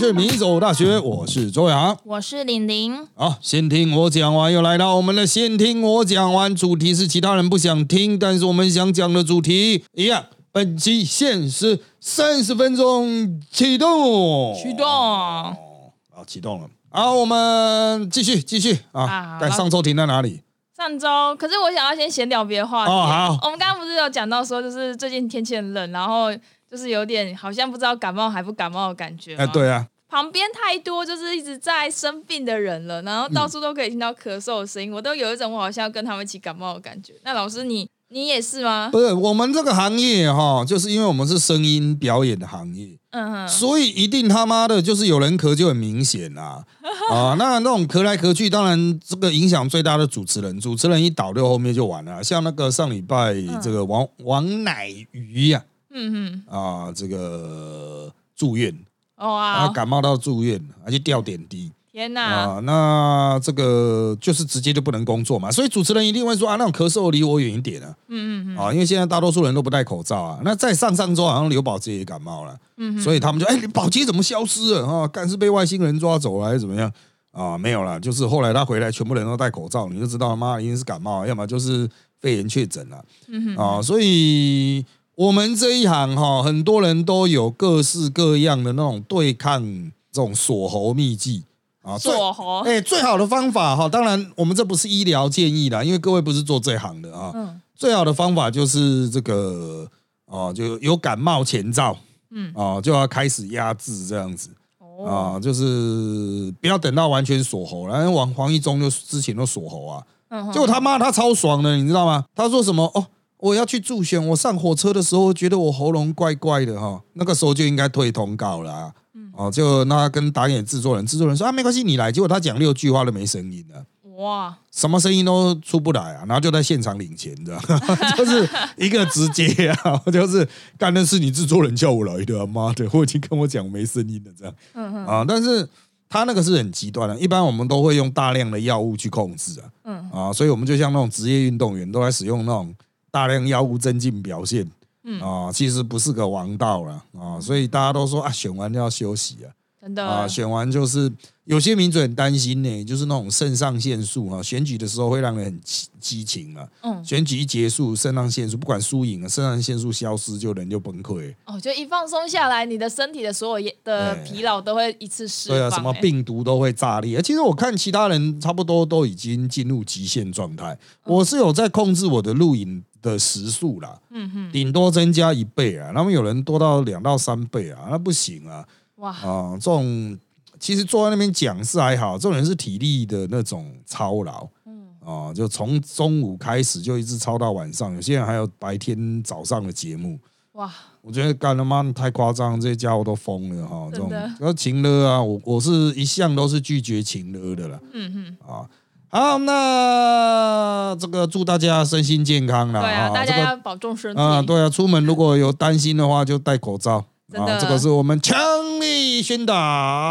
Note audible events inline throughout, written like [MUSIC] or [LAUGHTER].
是米走大学，我是周洋。我是玲玲。好，先听我讲完，又来到我们的先听我讲完，主题是其他人不想听，但是我们想讲的主题一样。本期限时三十分钟，启动，启动。好，启动了。好，我们继续继续啊啊。但上周停在哪里？上周，可是我想要先闲聊别的话题。哦好我们刚刚不是有讲到说，就是最近天气很冷，然后就是有点好像不知道感冒还不感冒的感觉。哎，。对啊，旁边太多就是一直在生病的人了，然后到处都可以听到咳嗽的声音，我都有一种我好像要跟他们一起感冒的感觉。那老师你你也是吗？不是我们这个行业哈，就是因为我们是声音表演的行业，嗯哼，所以一定他妈的就是有人咳就很明显啦、[LAUGHS] 啊，那那种咳来咳去，当然这个影响最大的主持人，主持人一倒掉后面就完了。像那个上礼拜这个王王乃瑜呀嗯哼啊这个住院，哼，哦他啊，感冒到住院，而且吊点滴天哪，啊，那这个就是直接就不能工作嘛，所以主持人一定会说啊，那种咳嗽离我远一点啊。嗯嗯嗯，啊，因为现在大多数人都不戴口罩啊。那在上上周好像刘宝杰也感冒了，嗯哼所以他们就哎，宝杰怎么消失了啊？干是被外星人抓走了还是怎么样啊？没有啦，就是后来他回来，全部人都戴口罩，你就知道妈一定是感冒，要么就是肺炎确诊了嗯哼，啊。所以我们这一行哈，很多人都有各式各样的那种对抗这种锁喉秘技啊。锁喉，哎，最好的方法哈，当然我们这不是医疗建议啦，因为各位不是做这行的啊。嗯最好的方法就是这个哦，就有感冒前兆嗯，哦，就要开始压制这样子哦，啊，就是不要等到完全锁喉了。因为王黄一中就之前都锁喉啊，嗯结果他妈他超爽的，你知道吗？他说什么哦？我要去助选，我上火车的时候觉得我喉咙怪怪的哈，那个时候就应该退通告了啊。哦，就那跟导演制作人，制作人说啊没关系，你来。结果他讲六句话都没声音了。哇，什么声音都出不来啊，然后就在现场领钱的，[LAUGHS] 就是一个直接啊，[LAUGHS] 就是干的是你制作人叫我来的、啊，妈的，我已经跟我讲没声音了这样。嗯哼，啊，但是他那个是很极端的，一般我们都会用大量的药物去控制啊，嗯。啊，所以我们就像那种职业运动员都在使用那种大量药物增进表现，嗯。啊，其实不是个王道了啊，所以大家都说啊，选完就要休息啊，真的。啊，选完就是有些民主很担心呢，就是那种肾上腺素啊，选举的时候会让人很激激情啊。嗯，选举一结束，肾上腺素不管输赢啊，肾上腺素消失就人就崩溃。哦，就一放松下来，你的身体的所有的疲劳都会一次释放、对啊，什么哎？病毒都会炸裂。其实我看其他人差不多都已经进入极限状态，我是有在控制我的录影的时速啦，嗯哼，顶多增加一倍啊。那么有人多到两到三倍啊，那不行啊。哇，啊、这种其实坐在那边讲是还好，这种人是体力的那种操劳，嗯啊、就从中午开始就一直操到晚上，有些人还有白天早上的节目。哇，我觉得干他妈太夸张，这些家伙都疯了哈！这种要情勒啊，我我是一向都是拒绝情勒的啦嗯哼，啊。好，那这个祝大家身心健康啦！对啊，大家要保重身体。啊，对啊，出门如果有担心的话，就戴口罩真的啊。这个是我们强力宣导。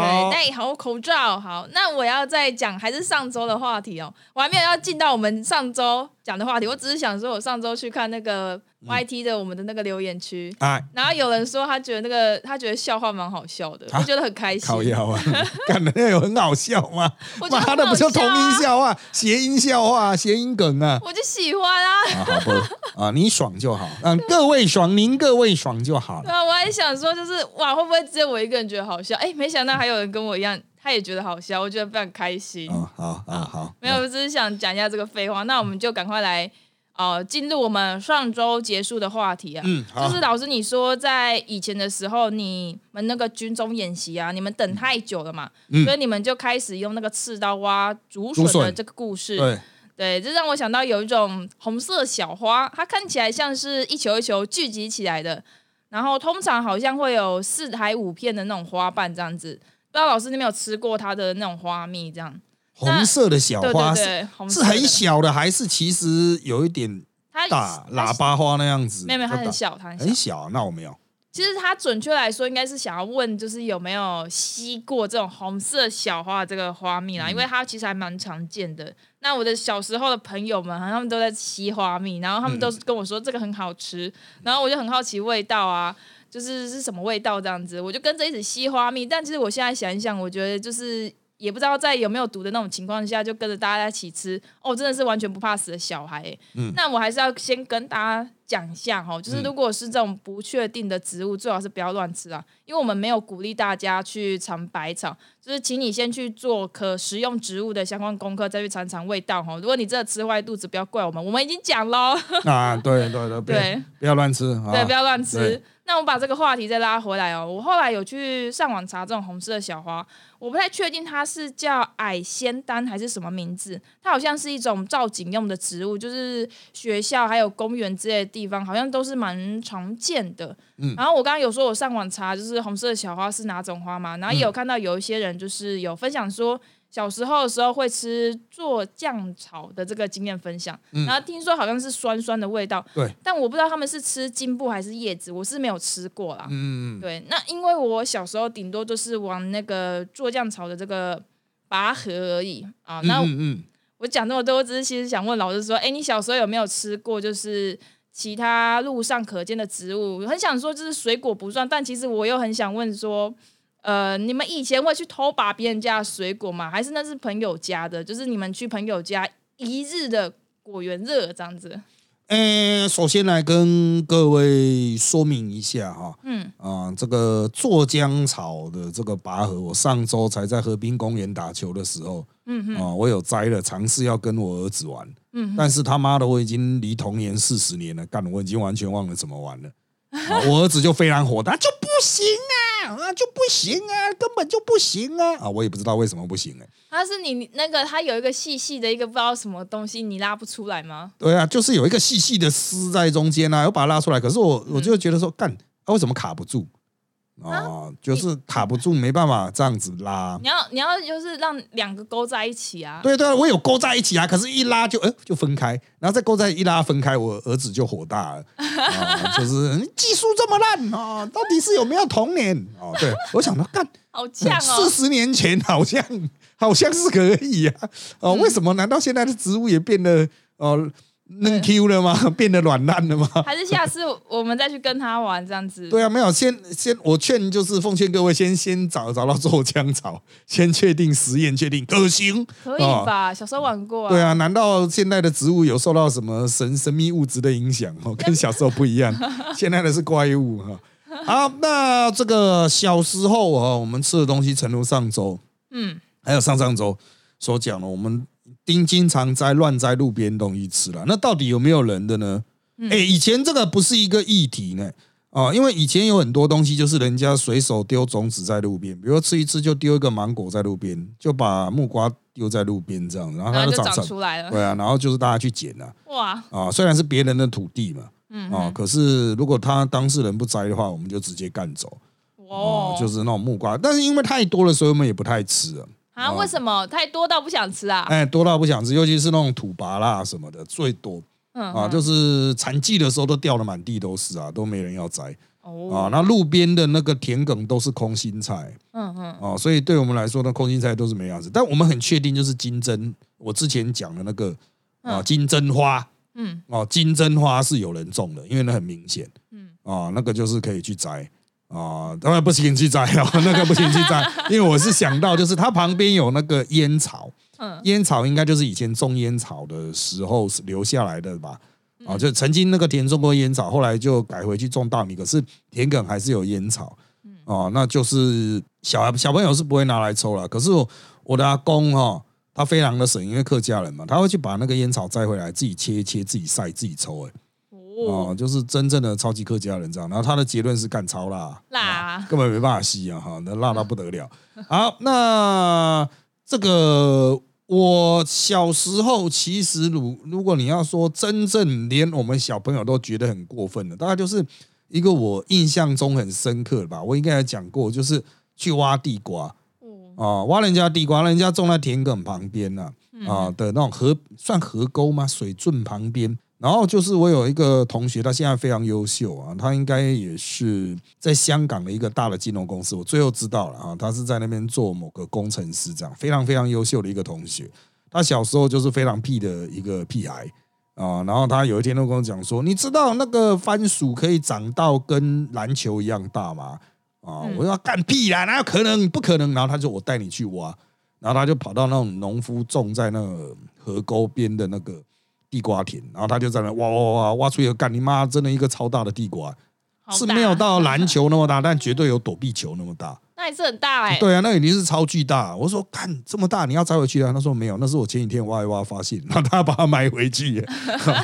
对，戴好口罩。好，那我要再讲还是上周的话题哦，我还没有要进到我们上周讲的话题，我只是想说，我上周去看那个嗯 YT 的我们的那个留言区，哎，然后有人说他觉得那个他觉得笑话蛮好笑的，啊我觉得很开心。靠腰啊，[LAUGHS] 干的那有很好笑吗？妈的，不就同音啊，笑话、谐音笑话、谐音梗啊？我就喜欢啊。啊，好不啊，你爽就好，嗯，各位爽，您各位爽就好了。对啊，我还想说，就是哇，会不会只有我一个人觉得好笑？哎，没想到还有人跟我一样，他也觉得好笑，我觉得非常开心。啊，好啊，好，没有，我只是想讲一下这个废话。那我们就赶快来，呃，进入我们上周结束的话题啊。嗯，好，就是老师你说，在以前的时候，你们那个军中演习啊，你们等太久了嘛，嗯所以你们就开始用那个刺刀挖竹竹笋笋的这个故事。对，对，这让我想到有一种红色小花，它看起来像是一球一球聚集起来的，然后通常好像会有四台五片的那种花瓣这样子。不知道老师你有没有吃过它的那种花蜜？这样，红色的小花是对对，红是很小的，还是其实有一点它大喇叭花那样子？没有没有，它很小，它很小，很。小。那我没有。其实它准确来说，应该是想要问，就是有没有吸过这种红色小花的这个花蜜啦，嗯因为它其实还蛮常见的。那我的小时候的朋友们，他们都在吸花蜜，然后他们都是跟我说这个很好吃，然后我就很好奇味道啊。就是是什么味道这样子，我就跟着一直吸花蜜。但其实我现在想一想，我觉得就是也不知道在有没有毒的那种情况下，就跟着大家一起吃，哦，真的是完全不怕死的小孩、欸。嗯那我还是要先跟大家讲一下哈，就是如果是这种不确定的植物，最好是不要乱吃啊，因为我们没有鼓励大家去尝百草，就是请你先去做可食用植物的相关功课，再去尝尝味道哈。如果你真的吃坏肚子，不要怪我们，我们已经讲喽。啊，对对对，不要 [LAUGHS] 对不要乱吃啊，对，不要乱吃对。那我把这个话题再拉回来哦。我后来有去上网查这种红色的小花，我不太确定它是叫矮仙丹还是什么名字。它好像是一种造景用的植物，就是学校还有公园之类的地方，好像都是蛮常见的。嗯然后我刚刚有说我上网查，就是红色的小花是哪种花嘛？然后也有看到有一些人就是有分享说。小时候的时候会吃做酱草的这个经验分享，嗯然后听说好像是酸酸的味道，对，但我不知道他们是吃茎部还是叶子，我是没有吃过啦。嗯，嗯对，那因为我小时候顶多就是往那个做酱草的这个拔河而已啊。嗯那嗯嗯，我讲那么多，我只是其实想问老师说，哎，你小时候有没有吃过就是其他路上可见的植物？我很想说就是水果不算，但其实我又很想问说。呃，你们以前会去偷拔别人家的水果吗？还是那是朋友家的？就是你们去朋友家一日的果园热这样子？呃，首先来跟各位说明一下哈，嗯啊，这个做姜草的这个拔河，我上周才在河滨公园打球的时候，嗯哼啊，我有摘了，尝试要跟我儿子玩，嗯，但是他妈的，我已经离童年四十年了，干，我已经完全忘了怎么玩了。啊，我儿子就非常火大，就不行啊，啊就不行啊，根本就不行啊！啊，我也不知道为什么不行哎、它是你那个，它有一个细细的一个不知道什么东西，你拉不出来吗？对啊，就是有一个细细的丝在中间啊，我把它拉出来。可是我我就觉得说，干，啊为什么卡不住？啊，就是卡不住，没办法这样子拉。你要你要就是让两个勾在一起啊。对对，我有勾在一起啊，可是一拉就呃就分开，然后再勾在一拉分开，我儿子就火大了 [LAUGHS] 啊，就是你技术这么烂啊，到底是有没有童年哦？对我想到干好呛四哦！[LAUGHS] 十年前好像好像是可以啊，哦，为什么？难道现在的植物也变得哦嫩 Q 了吗？[LAUGHS] 变得软烂了吗？[LAUGHS] 还是下次我们再去跟他玩这样子。对啊，没有，先先我劝就是奉劝各位先先找找到做姜草，先确定实验确定可行。可以吧？小时候玩过啊。对啊，难道现在的植物有受到什么神神秘物质的影响？哦，跟小时候不一样，[LAUGHS] 现在的是怪物哈。好，那这个小时候啊，我们吃的东西，诚如上周嗯，还有上上周所讲的，我们丁经常摘乱摘路边东西吃了。那到底有没有人的呢？哎、以前这个不是一个议题呢。啊，因为以前有很多东西就是人家随手丢种子在路边，比如说吃一吃就丢一个芒果在路边，就把木瓜丢在路边这样，然后它就就长长出来了。对啊，然后就是大家去捡啊，哇，啊，虽然是别人的土地嘛，嗯啊，可是如果他当事人不摘的话，我们就直接干走，哦哦，，就是那种木瓜，但是因为太多了，所以我们也不太吃啊，啊，为什么？太多到不想吃啊？哎，多到不想吃，尤其是那种土拔啦什么的最多。嗯啊，就是产季的时候都掉的满地都是啊，都没人要摘。哦，啊，那路边的那个田埂都是空心菜。嗯嗯，啊，所以对我们来说呢，空心菜都是没样子，但我们很确定就是金针，我之前讲的那个啊嗯。金针花。嗯。哦，金针花是有人种的，因为那很明显。嗯。啊，那个就是可以去摘啊，当然不行去摘了，[LAUGHS] 那个不行去摘，因为我是想到就是它旁边有那个烟草，嗯。烟草应该就是以前种烟草的时候留下来的吧？嗯啊，就曾经那个田种过烟草，后来就改回去种大米，可是田埂还是有烟草。嗯。哦，那就是小孩小朋友是不会拿来抽了，可是我我的阿公哈、他非常的省，因为客家人嘛，他会去把那个烟草摘回来，自己切一切，自己晒，自己抽、哎，哦，哦，就是真正的超级客家人这样。然后他的结论是干超辣，辣啊根本没办法吸啊，哈，那辣到不得了。[LAUGHS] 好，那这个我小时候其实如如果你要说真正连我们小朋友都觉得很过分的，大概就是一个我印象中很深刻的吧，我应该有讲过，就是去挖地瓜。哦啊，挖人家地瓜，人家种在田埂旁边呐、啊，的那种河算河沟吗？水圳旁边。然后就是我有一个同学，他现在非常优秀啊，他应该也是在香港的一个大的金融公司，我最后知道了啊，他是在那边做某个工程师，这样非常非常优秀的一个同学。他小时候就是非常屁的一个屁孩啊，然后他有一天都跟我讲说，你知道那个番薯可以长到跟篮球一样大吗？啊，我说干屁啦，哪有可能？不可能。然后他就我带你去挖，然后他就跑到那种农夫种在那个河沟边的那个地瓜田，然后他就在那挖挖挖挖出一个干你妈真的一个超大的地瓜，是没有到篮球那么大，但绝对有躲避球那么大。那也是很大哎、对啊，那已经是超巨大。我说干这么大，你要摘回去啊？他说没有，那是我前几天挖一挖发现，然后他把它埋回去，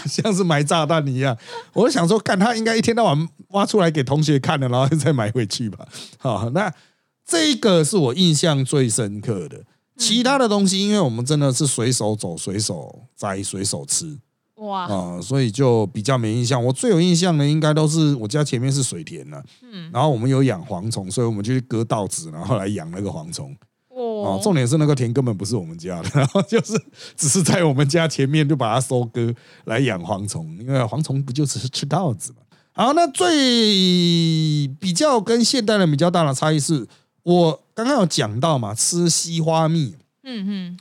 像是埋炸弹一样。我就想说，干他应该一天到晚挖出来给同学看的，然后再埋回去吧。好，那这个是我印象最深刻的。其他的东西，因为我们真的是随手走、随手摘、随手吃哇，啊、所以就比较没印象。我最有印象的应该都是我家前面是水田呢、嗯，然后我们有养蝗虫，所以我们就去割稻子，然后来养那个蝗虫。哦哦，，重点是那个田根本不是我们家的，[LAUGHS] 然后就是只是在我们家前面就把它收割来养蝗虫，因为蝗虫不就只是吃稻子嘛。好，那最比较跟现代人比较大的差异是，我刚刚有讲到嘛，吃西花蜜。嗯嗯，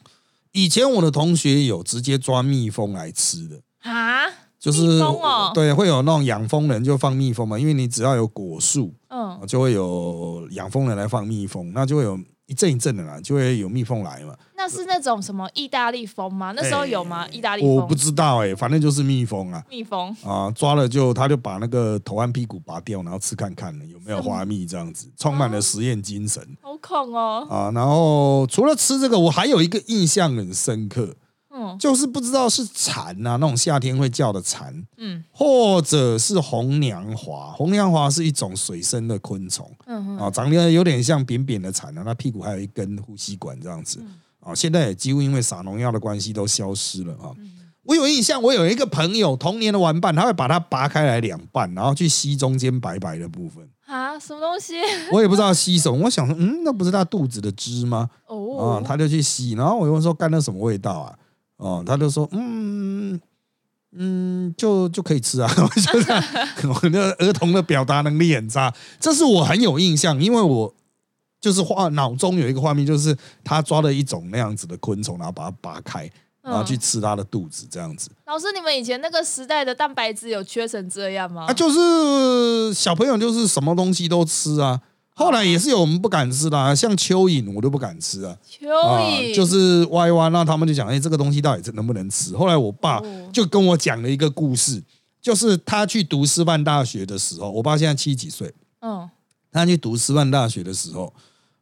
以前我的同学有直接抓蜜蜂来吃的，啊，就是蜜蜂哦？对，会有那种养蜂人就放蜜蜂嘛，因为你只要有果树，嗯，就会有养蜂人来放蜜蜂，那就会有一阵一阵的啦，就会有蜜蜂来嘛。那是那种什么意大利蜂吗？那时候有吗？意大利蜂我不知道哎、反正就是蜜蜂啊蜜蜂，啊，抓了就他就把那个头和屁股拔掉，然后吃看看有没有花蜜这样子，充满了实验精神好恐哦，啊。然后除了吃这个，我还有一个印象很深刻，嗯就是不知道是蝉啊，那种夏天会叫的蝉，嗯或者是红娘华。红娘华是一种水生的昆虫嗯嗯，啊，长得有点像扁扁的蝉啊，那屁股还有一根呼吸管这样子嗯啊。现在也几乎因为撒农药的关系都消失了啊。我有印象，我有一个朋友童年的玩伴，他会把它拔开来两半，然后去吸中间白白的部分。啊，什么东西？[LAUGHS] 我也不知道吸什么，我想说，嗯，那不是他肚子的汁吗？啊哦，，他就去吸，然后我就问说干那什么味道啊？哦，他就说嗯嗯，就就可以吃啊。[LAUGHS] 我就这样 [LAUGHS] 我的儿童的表达能力很差，这是我很有印象，因为我就是画脑中有一个画面，就是他抓了一种那样子的昆虫，然后把它拔开，然后去嗯吃它的肚子，这样子。老师，你们以前那个时代的蛋白质有缺成这样吗？啊，就是小朋友就是什么东西都吃啊。后来也是有我们不敢吃的、啊，像蚯蚓我都不敢吃啊。蚯啊蚓，就是歪歪，那他们就讲，哎、这个东西到底能不能吃？后来我爸哦就跟我讲了一个故事，就是他去读师范大学的时候，我爸现在七十几岁，嗯他去读师范大学的时候，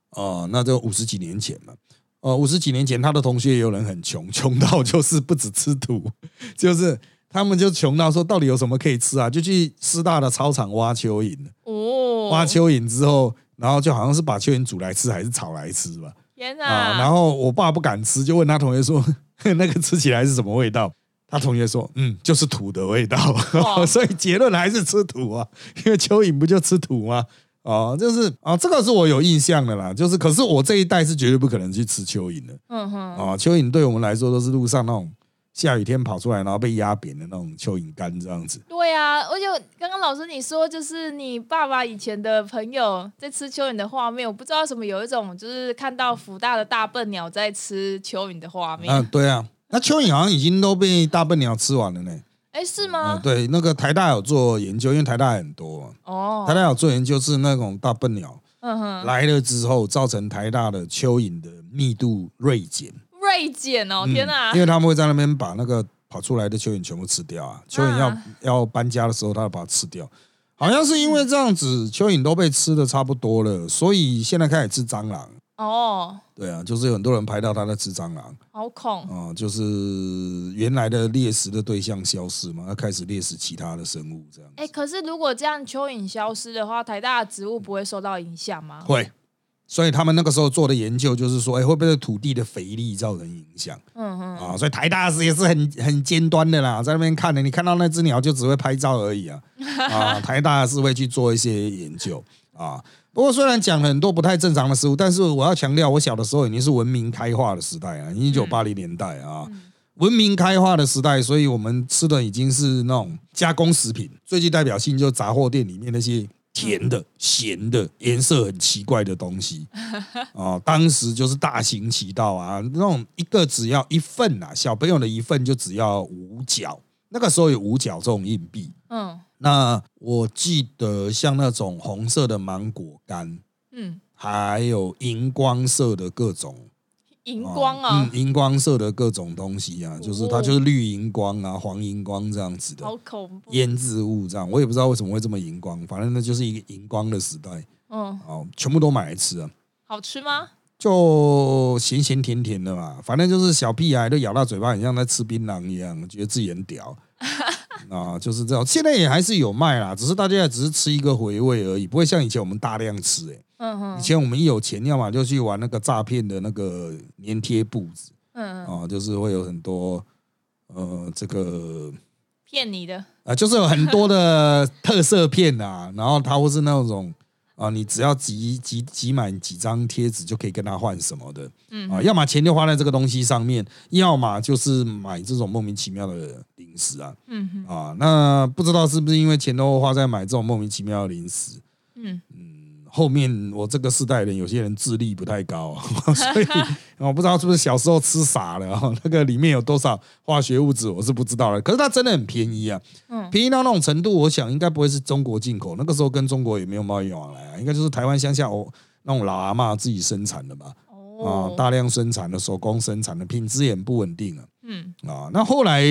哦、那就五十几年前嘛。呃，五十几年前，他的同学也有人很穷，穷到就是不止吃土，[LAUGHS] 就是他们就穷到说，到底有什么可以吃啊？就去师大的操场挖蚯蚓，哦，挖蚯蚓之后，然后就好像是把蚯蚓煮来吃，还是炒来吃吧。天啊，哪！然后我爸不敢吃，就问他同学说 [LAUGHS] 那个吃起来是什么味道？他同学说，嗯，就是土的味道。[LAUGHS] 所以结论还是吃土啊，因为蚯蚓不就吃土吗？哦，就是啊，这个是我有印象的啦。就是，可是我这一代是绝对不可能去吃蚯蚓的嗯哼，啊。蚯蚓对我们来说都是路上那种下雨天跑出来，然后被压扁的那种蚯蚓干这样子。对啊，而且刚刚老师你说，就是你爸爸以前的朋友在吃蚯蚓的画面，我不知道什么有一种就是看到福大的大笨鸟在吃蚯蚓的画面。嗯，对啊，那蚯蚓好像已经都被大笨鸟吃完了呢。哎，是啊，吗？对，那个台大有做研究，因为台大很多嘛。哦台，大有做研究，是那种大笨鸟嗯哼，来了之后，造成台大的蚯蚓的密度锐减。锐减哦，天哪嗯因！为他们会在那边把那个跑出来的蚯蚓全部吃掉啊。蚯蚓要、啊要搬家的时候，他要把它吃掉。好像是因为这样子，蚯蚓都被吃的差不多了，所以现在开始吃蟑螂。哦，对啊，就是有很多人拍到他在吃蟑螂好恐。啊、就是原来的猎食的对象消失嘛，他开始猎食其他的生物，这样子哎，可是如果这样蚯蚓消失的话，台大的植物不会受到影响吗？会。所以他们那个时候做的研究就是说，哎，会不会对土地的肥力造成影响嗯哼，啊？所以台大是也是很很尖端的啦，在那边看的，你看到那只鸟就只会拍照而已啊 [LAUGHS] 啊！台大是会去做一些研究啊。不过虽然讲了很多不太正常的事物，但是我要强调，我小的时候已经是文明开化的时代啊，一九八零年代啊。文明开化的时代，所以我们吃的已经是那种加工食品，最具代表性就是杂货店里面那些甜的、咸的、颜色很奇怪的东西啊。[LAUGHS] 当时就是大行其道啊，那种一个只要一份啊，小朋友的一份就只要五角。那个时候有五角这种硬币。嗯那我记得像那种红色的芒果干，嗯，还有荧光色的各种荧光啊嗯，，荧光色的各种东西啊，就是它就是绿荧光啊、黄荧光这样子的好恐怖。腌制物，这样我也不知道为什么会这么荧光，反正那就是一个荧光的时代嗯，哦，全部都买来吃啊，好吃吗？就咸咸甜甜的嘛，反正就是小屁孩都咬到嘴巴，很像在吃槟榔一样，觉得自己很屌 [LAUGHS] 啊，就是这样。现在也还是有卖啦，只是大家也只是吃一个回味而已，不会像以前我们大量吃、欸。嗯哼以前我们一有钱，要么就去玩那个诈骗的那个粘贴布子嗯，啊，就是会有很多呃这个骗你的。啊，就是有很多的特色片啊，[LAUGHS] 然后他或是那种啊，你只要集集集满几张贴纸就可以跟他换什么的，嗯。啊，要么钱就花在这个东西上面，要么就是买这种莫名其妙的零食啊。嗯哼。啊，那不知道是不是因为钱都花在买这种莫名其妙的零食，嗯。嗯，后面我这个世代人有些人智力不太高、啊，[LAUGHS] 所以我不知道是不是小时候吃傻了、啊，那个里面有多少化学物质我是不知道了。可是它真的很便宜啊，嗯便宜到那种程度，我想应该不会是中国进口，那个时候跟中国也没有贸易往来啊，应该就是台湾乡下哦那种老阿妈自己生产的吧，啊哦，，大量生产的手工生产的，品质也很不稳定啊。嗯啊，那后来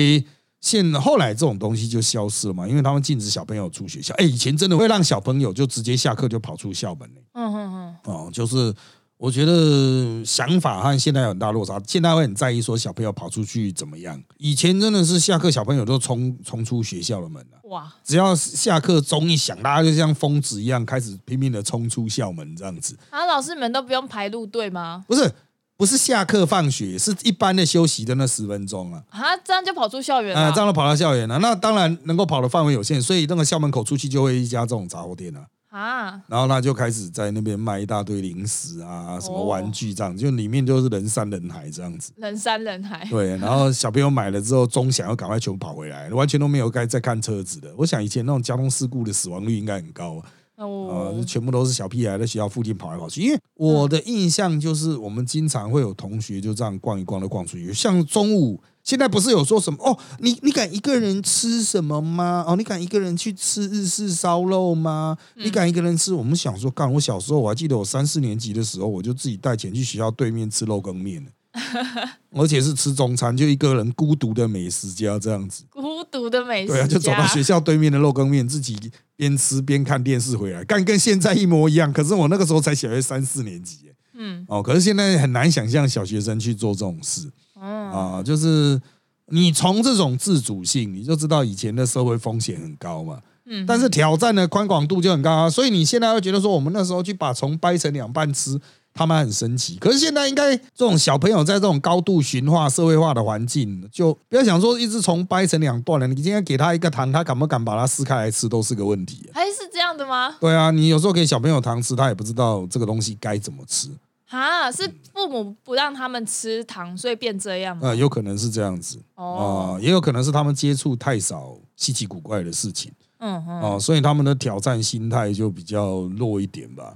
现后来这种东西就消失了嘛，因为他们禁止小朋友出学校。哎，以前真的会让小朋友就直接下课就跑出校门呢、嗯哼哼，哦，就是我觉得想法和现在有很大落差，现在会很在意说小朋友跑出去怎么样。以前真的是下课小朋友都冲冲出学校的门了、哇，只要下课钟一响，大家就像疯子一样开始拼命的冲出校门这样子。啊，老师你们都不用排路队吗？不是不是下课放学，是一般的休息的那十分钟啊。啊，这样就跑出校园啊，了这。样都跑到校园了，那当然能够跑的范围有限，所以那个校门口出去就会一家这种杂货店啊，啊，然后他就开始在那边卖一大堆零食啊，什么玩具这样，就里面就是人山人海这样子。人山人海。对，然后小朋友买了之后，钟想要赶快全部跑回来，完全都没有该再看车子的。我想以前那种交通事故的死亡率应该很高啊，啊、哦就，全部都是小屁孩在学校附近跑来跑去。因为我的印象就是，我们经常会有同学就这样逛一逛的逛出去，像中午。现在不是有说什么哦？你你敢一个人吃什么吗？哦，你敢一个人去吃日式烧肉吗？你敢一个人吃？我们想说，干！我小时候我还记得，我三四年级的时候，我就自己带钱去学校对面吃肉羹面 [LAUGHS] 而且是吃中餐，就一个人孤独的美食家这样子。孤独的美食对啊，就走到学校对面的肉羹面，自己边吃边看电视回来，干跟现在一模一样。可是我那个时候才小学三四年级耶，嗯哦，可是现在很难想象小学生去做这种事嗯啊，就是你从这种自主性，你就知道以前的社会风险很高嘛。嗯，但是挑战的宽广度就很高啊，所以你现在会觉得说，我们那时候去把虫掰成两半吃，他们很神奇。可是现在应该这种小朋友在这种高度驯化、社会化的环境，就不要想说一只虫掰成两段了，你今天给他一个糖，他敢不敢把它撕开来吃，都是个问题、啊。还是这样的吗？对啊，你有时候给小朋友糖吃，他也不知道这个东西该怎么吃，啊，是父母不让他们吃糖，所以变这样吗？呃，有可能是这样子啊、哦，也有可能是他们接触太少稀奇古怪的事情嗯嗯，哦、所以他们的挑战心态就比较弱一点吧。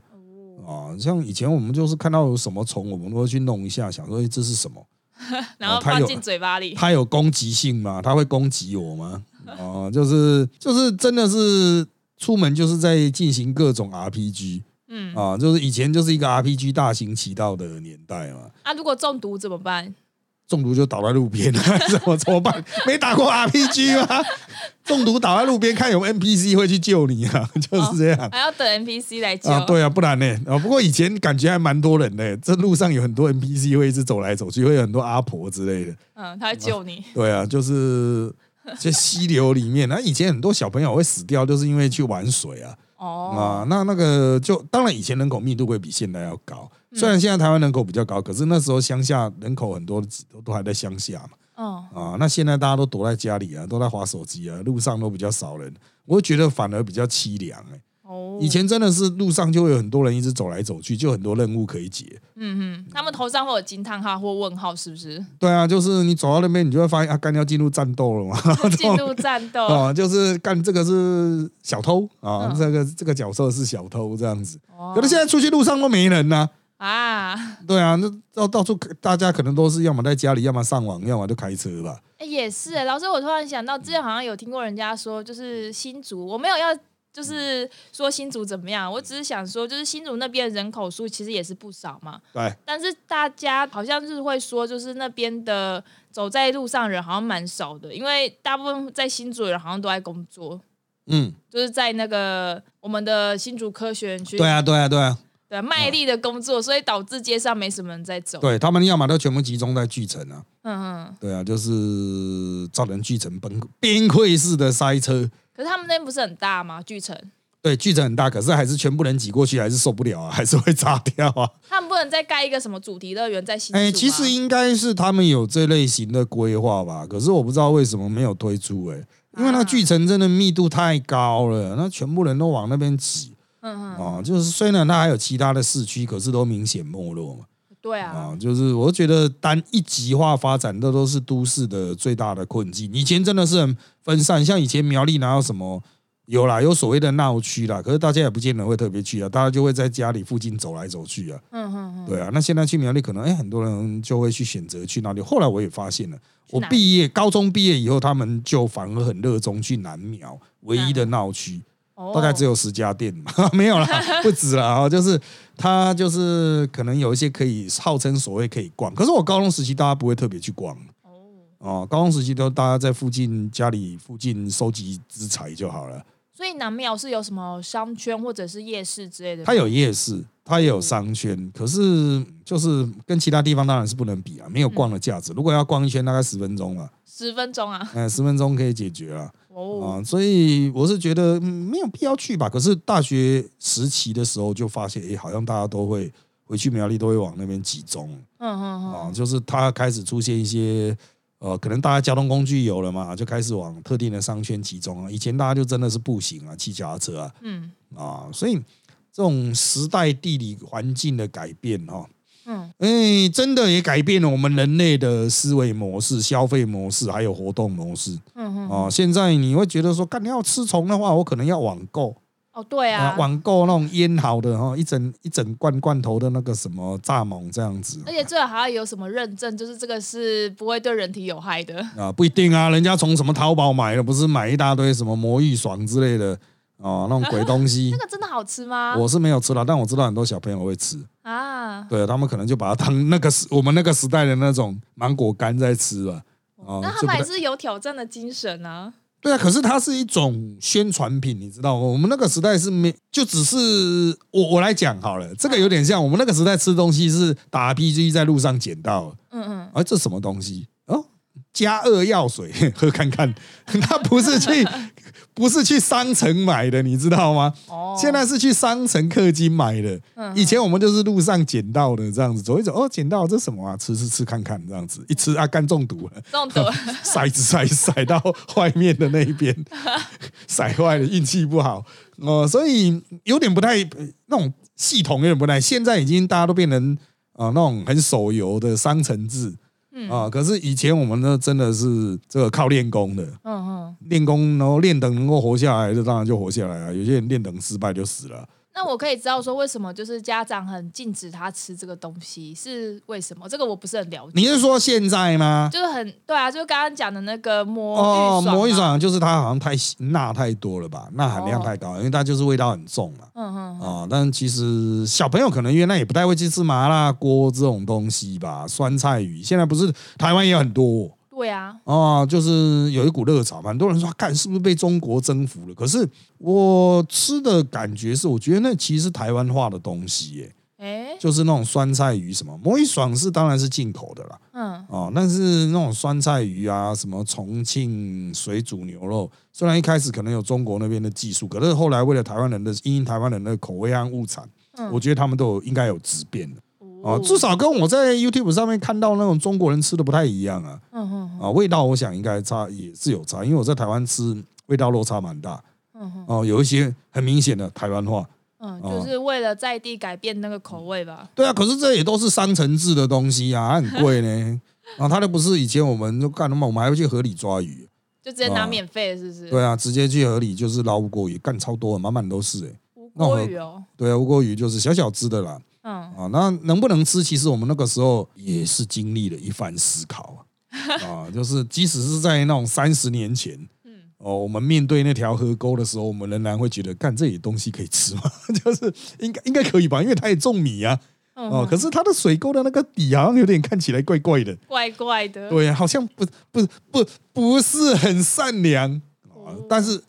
啊，像以前我们就是看到有什么虫，我们都会去弄一下，想说诶这是什么？[LAUGHS] 然后放进嘴巴里。它有攻击性吗？它会攻击我吗？[LAUGHS] 哦，就是就是真的是出门就是在进行各种 RPG 嗯，啊，就是以前就是一个 RPG 大行其道的年代嘛。啊，如果中毒怎么办？中毒就倒在路边，[LAUGHS] 怎么怎么办？没打过 RPG 吗？中毒倒在路边，看有没有 NPC 会去救你啊，[LAUGHS] 就是这样。还要等 NPC 来救？啊，对啊，不然呢？啊，不过以前感觉还蛮多人的，这路上有很多 NPC 会一直走来走去，会有很多阿婆之类的。嗯，他会救你。对啊，就是这溪流里面，[LAUGHS] 那以前很多小朋友会死掉，就是因为去玩水啊哦，啊。那那个就当然以前人口密度会比现在要高，虽然现在台湾人口比较高，可是那时候乡下人口很多都都还在乡下嘛。哦，啊，那现在大家都躲在家里啊，都在划手机啊，路上都比较少人，我会觉得反而比较凄凉哎、哦，以前真的是路上就会有很多人一直走来走去，就很多任务可以解。嗯嗯，他们头上会有惊叹号或问号，是不是？对啊，就是你走到那边，你就会发现啊，干要进入战斗了嘛。进入战斗。[LAUGHS] 哦，就是干这个是小偷啊，嗯这个这个角色是小偷这样子。哦可是现在出去路上都没人呐、啊，对啊，那到到处大家可能都是要么在家里，要么上网，要么就开车吧。哎也是哎，老师，我突然想到，之前好像有听过人家说，就是新竹，我没有要就是说新竹怎么样，我只是想说，就是新竹那边人口数其实也是不少嘛，对，但是大家好像是会说，就是那边的走在路上人好像蛮少的，因为大部分在新竹的人好像都在工作，嗯，就是在那个我们的新竹科学园区，对啊，对啊，对啊，对，卖力的工作，所以导致街上没什么人在走。对他们要么都全部集中在巨城啊，嗯嗯。对啊，就是造成巨城崩崩溃式的塞车。可是他们那边不是很大吗？巨城，对，巨城很大，可是还是全部人挤过去，还是受不了啊，[LAUGHS] 还是会炸掉啊。他们不能再盖一个什么主题乐园在新？哎，其实应该是他们有这类型的规划吧，可是我不知道为什么没有推出哎、因为那个巨城真的密度太高了，那全部人都往那边挤嗯嗯，啊。就是虽然它还有其他的市区，可是都明显没落嘛。对啊，啊，就是我觉得单一极化发展，这都是都市的最大的困境。以前真的是很分散，像以前苗栗哪有什么有啦，有所谓的闹区啦，可是大家也不见得会特别去啊，大家就会在家里附近走来走去啊，嗯嗯嗯，对啊。那现在去苗栗，可能哎、很多人就会去选择去那里。后来我也发现了，我毕业高中毕业以后，他们就反而很热衷去南苗唯一的闹区。哦大概只有十家店嘛，[LAUGHS] 没有啦，[LAUGHS] 不止啦，啊，就是它就是可能有一些可以号称所谓可以逛，可是我高中时期大家不会特别去逛哦，哦，高中时期都大家在附近家里附近收集资财就好了。所以南庙是有什么商圈或者是夜市之类的？它有夜市，它也有商圈，可是就是跟其他地方当然是不能比啊，没有逛的价值。如果要逛一圈，大概十分钟嘛，十分钟啊，嗯，十分钟可以解决了。哦，啊，所以我是觉得、嗯、没有必要去吧。可是大学时期的时候就发现，哎、好像大家都会回去苗栗，都会往那边集中嗯嗯啊。嗯，就是它开始出现一些呃，可能大家交通工具有了嘛，就开始往特定的商圈集中啊。以前大家就真的是步行啊，骑脚踏车啊嗯啊，所以这种时代地理环境的改变哈、嗯，哎、真的也改变了我们人类的思维模式、消费模式，还有活动模式。嗯嗯，哦，现在你会觉得说，干你要吃虫的话，我可能要网购。哦，对啊，网购那种腌好的哈，一整一整罐罐头的那个什么蚱蜢这样子。而且最好还要有什么认证，就是这个是不会对人体有害的。啊，不一定啊，人家从什么淘宝买的，不是买一大堆什么魔芋爽之类的哦，那种鬼东西 [LAUGHS] 那。个真的好吃吗？我是没有吃了，但我知道很多小朋友会吃，啊，对他们可能就把它当那个时我们那个时代的那种芒果干在吃吧。哦，那他们还是有挑战的精神啊。对啊，可是它是一种宣传品，你知道吗？我们那个时代是没，就只是我我来讲好了，这个有点像我们那个时代吃东西是打 RPG 在路上捡到的，嗯嗯，啊，这什么东西？哦，加二药水，[LAUGHS] 喝看看，[LAUGHS] 他不是去不是去商城买的，你知道吗？哦，现在是去商城氪金买的。嗯以前我们就是路上捡到的，这样子走一走，哦，捡到这什么啊？吃吃吃看看，这样子一吃啊，肝中毒了。中毒了，[LAUGHS] 骰子骰骰到外面的那一边，骰坏了，运气不好哦、所以有点不太那种系统有点不太。现在已经大家都变成啊、那种很手游的商城制嗯啊、可是以前我们呢真的是这个靠练功的，嗯嗯。练功然后练等能够活下来，这当然就活下来了。有些人练等失败就死了。那我可以知道说为什么就是家长很禁止他吃这个东西是为什么？这个我不是很了解。你是说现在吗？就是很对啊，就是刚刚讲的那个魔哦，芋爽、魔芋，爽就是它好像太钠太多了吧，钠含量哦太高，因为它就是味道很重嘛。嗯嗯嗯，啊、但其实小朋友可能原来也不太会去吃麻辣锅这种东西吧，酸菜鱼现在不是台湾也有很多对啊，啊、就是有一股热潮嘛，很多人说看是不是被中国征服了？可是我吃的感觉是，我觉得那其实是台湾化的东西耶，哎，就是那种酸菜鱼什么，魔芋爽是当然是进口的啦。嗯。哦，但是那种酸菜鱼啊，什么重庆水煮牛肉，虽然一开始可能有中国那边的技术，可是后来为了台湾人的因应台湾人的口味和物产，嗯，我觉得他们都有应该有质变的。啊，哦至少跟我在 YouTube 上面看到那种中国人吃的不太一样啊嗯嗯啊，味道我想应该差也是有差，因为我在台湾吃味道落差蛮大嗯嗯哦，有一些很明显的台湾话。嗯，哦就是为了在地改变那个口味吧。对啊，可是这也都是商城制的东西啊，还很贵呢。啊，[LAUGHS] 它都不是以前我们就干的嘛，我们还会去河里抓鱼。就直接拿哦免费的，是不是？对啊，直接去河里就是捞乌锅鱼，干超多，满满都是哎、无那我锅鱼哦，对啊，乌锅鱼就是小小只的啦，嗯，啊，那能不能吃？其实我们那个时候也是经历了一番思考啊，[LAUGHS] 啊，就是即使是在那种三十年前，嗯。哦，我们面对那条河沟的时候，我们仍然会觉得，干这些东西可以吃吗？[LAUGHS] 就是应该应该可以吧，因为它也种米啊，嗯哦，可是它的水沟的那个底好像有点看起来怪怪的，怪怪的，对，好像不不不不是很善良。啊，但是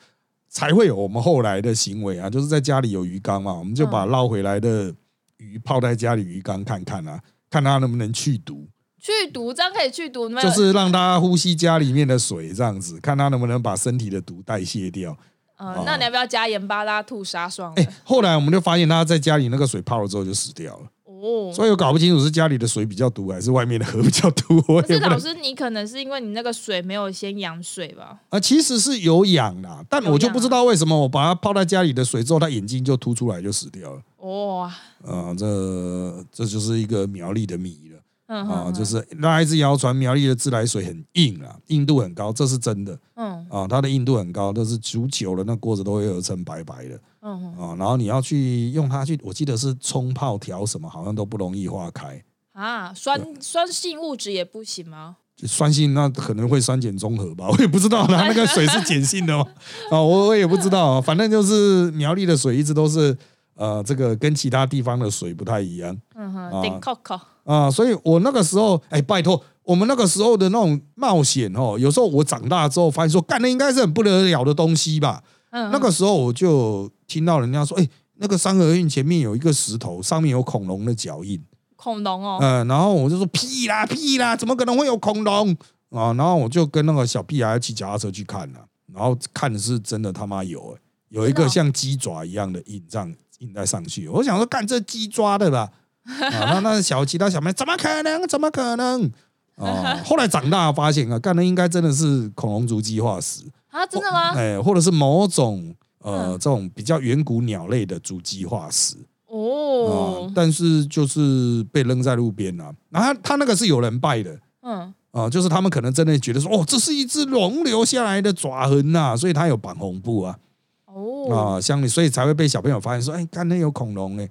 才会有我们后来的行为啊，就是在家里有鱼缸嘛，我们就把捞回来的鱼泡在家里鱼缸看看啊，看它能不能去毒，去毒，这样可以去毒，吗就是让它呼吸家里面的水，这样子，看它能不能把身体的毒代谢掉。呃，那你要不要加盐巴拉吐沙霜哎、的？后来我们就发现它在家里那个水泡了之后就死掉了，哦，所以我搞不清楚是家里的水比较毒还是外面的河比较毒，我可是也不能老师，你可能是因为你那个水没有先养水吧？啊，其实是有养啦，但我就不知道为什么我把它泡在家里的水之后，它眼睛就凸出来就死掉了。哇，啊，这这就是一个苗栗的米了啊，嗯啊就是那一只谣传苗栗的自来水很硬啊，硬度很高，这是真的。嗯。啊，它的硬度很高，都是煮久了那锅子都会有层白白的。嗯啊，然后你要去用它去，我记得是冲泡调什么，好像都不容易化开。啊，酸酸性物质也不行吗？酸性那可能会酸碱中和吧，[LAUGHS] 我也不知道它那个水是碱性的吗？啊，[LAUGHS] 我我也不知道，反正就是苗栗的水一直都是呃，这个跟其他地方的水不太一样。嗯啊哼，顶 Coco，啊，所以我那个时候，哎，拜托，我们那个时候的那种冒险哦，有时候我长大之后发现说，干的应该是很不得了的东西吧。嗯，那个时候我就听到人家说，哎，那个三合院前面有一个石头，上面有恐龙的脚印。恐龙哦，嗯，然后我就说屁啦屁啦，怎么可能会有恐龙啊？然后我就跟那个小屁孩骑脚踏车去看了、然后看的是真的他妈有、欸，有一个像鸡爪一样的印这样印在上去。我想说，干这鸡抓的吧？啊，那那小其他小妹怎么可能？怎么可能？啊，[LAUGHS] 后来长大发现啊，干的应该真的是恐龙足迹化石，啊，真的吗？哎，或者是某种呃嗯。这种比较远古鸟类的足迹化石。哦。啊，，但是就是被扔在路边了、然后他他那个是有人拜的。嗯，啊，就是他们可能真的觉得说，哦，这是一只龙留下来的爪痕呐、所以它有绑红布啊。哦，啊，像所以才会被小朋友发现说，哎，看那有恐龙哎、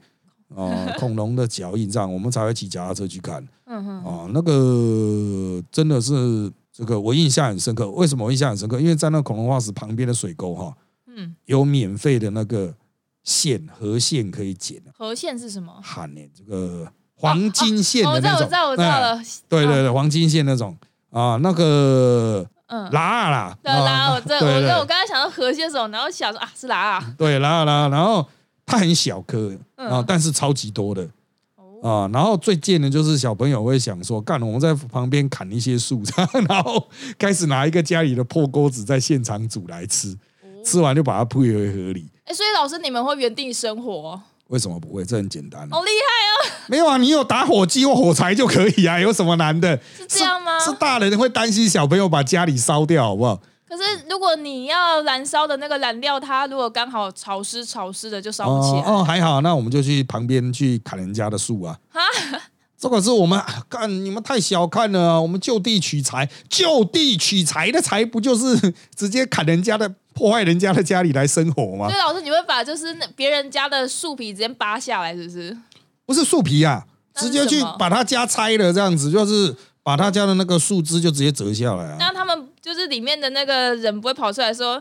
啊，[LAUGHS] 恐龙的脚印这样，我们才会骑脚踏车去看。嗯哼，啊，那个真的是这个我印象很深刻。为什么我印象很深刻？因为在那恐龙化石旁边的水沟哈、嗯，有免费的那个线河线可以捡啊。河线是什么？喊呢、这个黄金线哦，我知道，的那种，我知道，我知道哎了，对对对，黄金线那种。啊，那个嗯。拉啦，对拉，啊我这我这我刚才想到河蟹手，然后想说啊是拉啊，对拉拉，然后它很小颗嗯啊，但是超级多的哦，啊，然后最贱的就是小朋友会想说，干，我们在旁边砍一些树，[LAUGHS] 然后开始拿一个家里的破锅子在现场煮来吃，吃完就把它铺回河里。哎，所以老师你们会原地生活，为什么不会？这很简单啊好厉害哦，没有啊，你有打火机或火柴就可以啊，有什么难的？是这样吗？是大人会担心小朋友把家里烧掉，好不好？可是如果你要燃烧的那个燃料，它如果刚好潮湿潮湿的，就烧不起来。哦，还好，那我们就去旁边去砍人家的树啊。[LAUGHS] 这个是我们啊干，你们太小看了啊、我们就地取材，就地取材的材不就是 [LAUGHS] 直接砍人家的、破坏人家的家里来生活吗所以？老师，你会把就是那别人家的树皮直接扒下来，是不是？不是树皮啊，直接去把他家拆了，这样子就是把他家的那个树枝就直接折下来啊。那他们就是里面的那个人不会跑出来说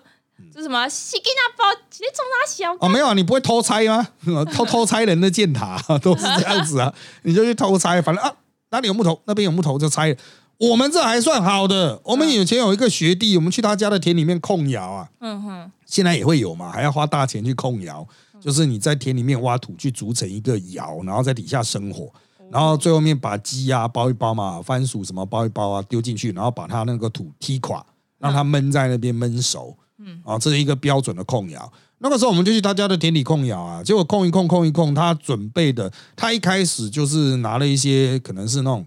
这是什么西吉那包，你从哪小？哦，没有啊，你不会偷拆吗？[LAUGHS] 偷偷拆人的箭塔 [LAUGHS] 都是这样子啊，[LAUGHS] 你就去偷拆，反正啊哪里有木头，那边有木头就拆。我们这还算好的，我们以前有一个学弟，我们去他家的田里面控窑啊，嗯哼，现在也会有嘛，还要花大钱去控窑，就是你在田里面挖土去筑成一个窑，然后在底下生火，然后最后面把鸡啊包一包嘛，番薯什么包一包啊丢进去，然后把它那个土踢垮，让它闷在那边闷熟。嗯，啊，这是一个标准的控窑。那个时候我们就去他家的田里控窑啊，结果控一控控一控，他准备的，他一开始就是拿了一些可能是那种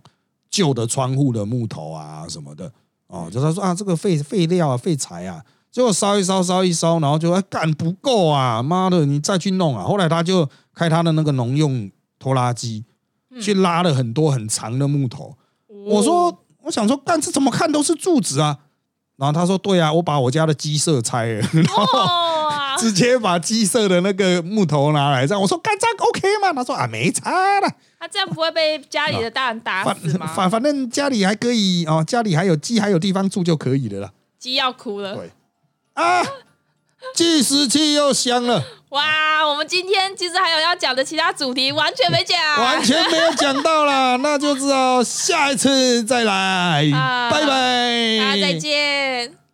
旧的窗户的木头啊什么的，哦，就他说啊这个废废料啊废材啊，结果烧一烧烧一烧，然后就哎干不够啊，妈的你再去弄啊。后来他就开他的那个农用拖拉机去拉了很多很长的木头。我说我想说但是怎么看都是柱子啊，然后他说对啊，我把我家的鸡舍拆了，然后，直接把鸡舍的那个木头拿来，这样我说干这样 OK 吗？他说啊，没差了，他这样不会被家里的大人打反死吗？反反正家里还可以哦，家里还有鸡，还有地方住就可以了啦。鸡要哭了。对啊，计时器又响了，哇，我们今天其实还有要讲的其他主题，完全没讲，完全没有讲到啦，[LAUGHS] 那就知道下一次再来，啊拜拜，大家再见。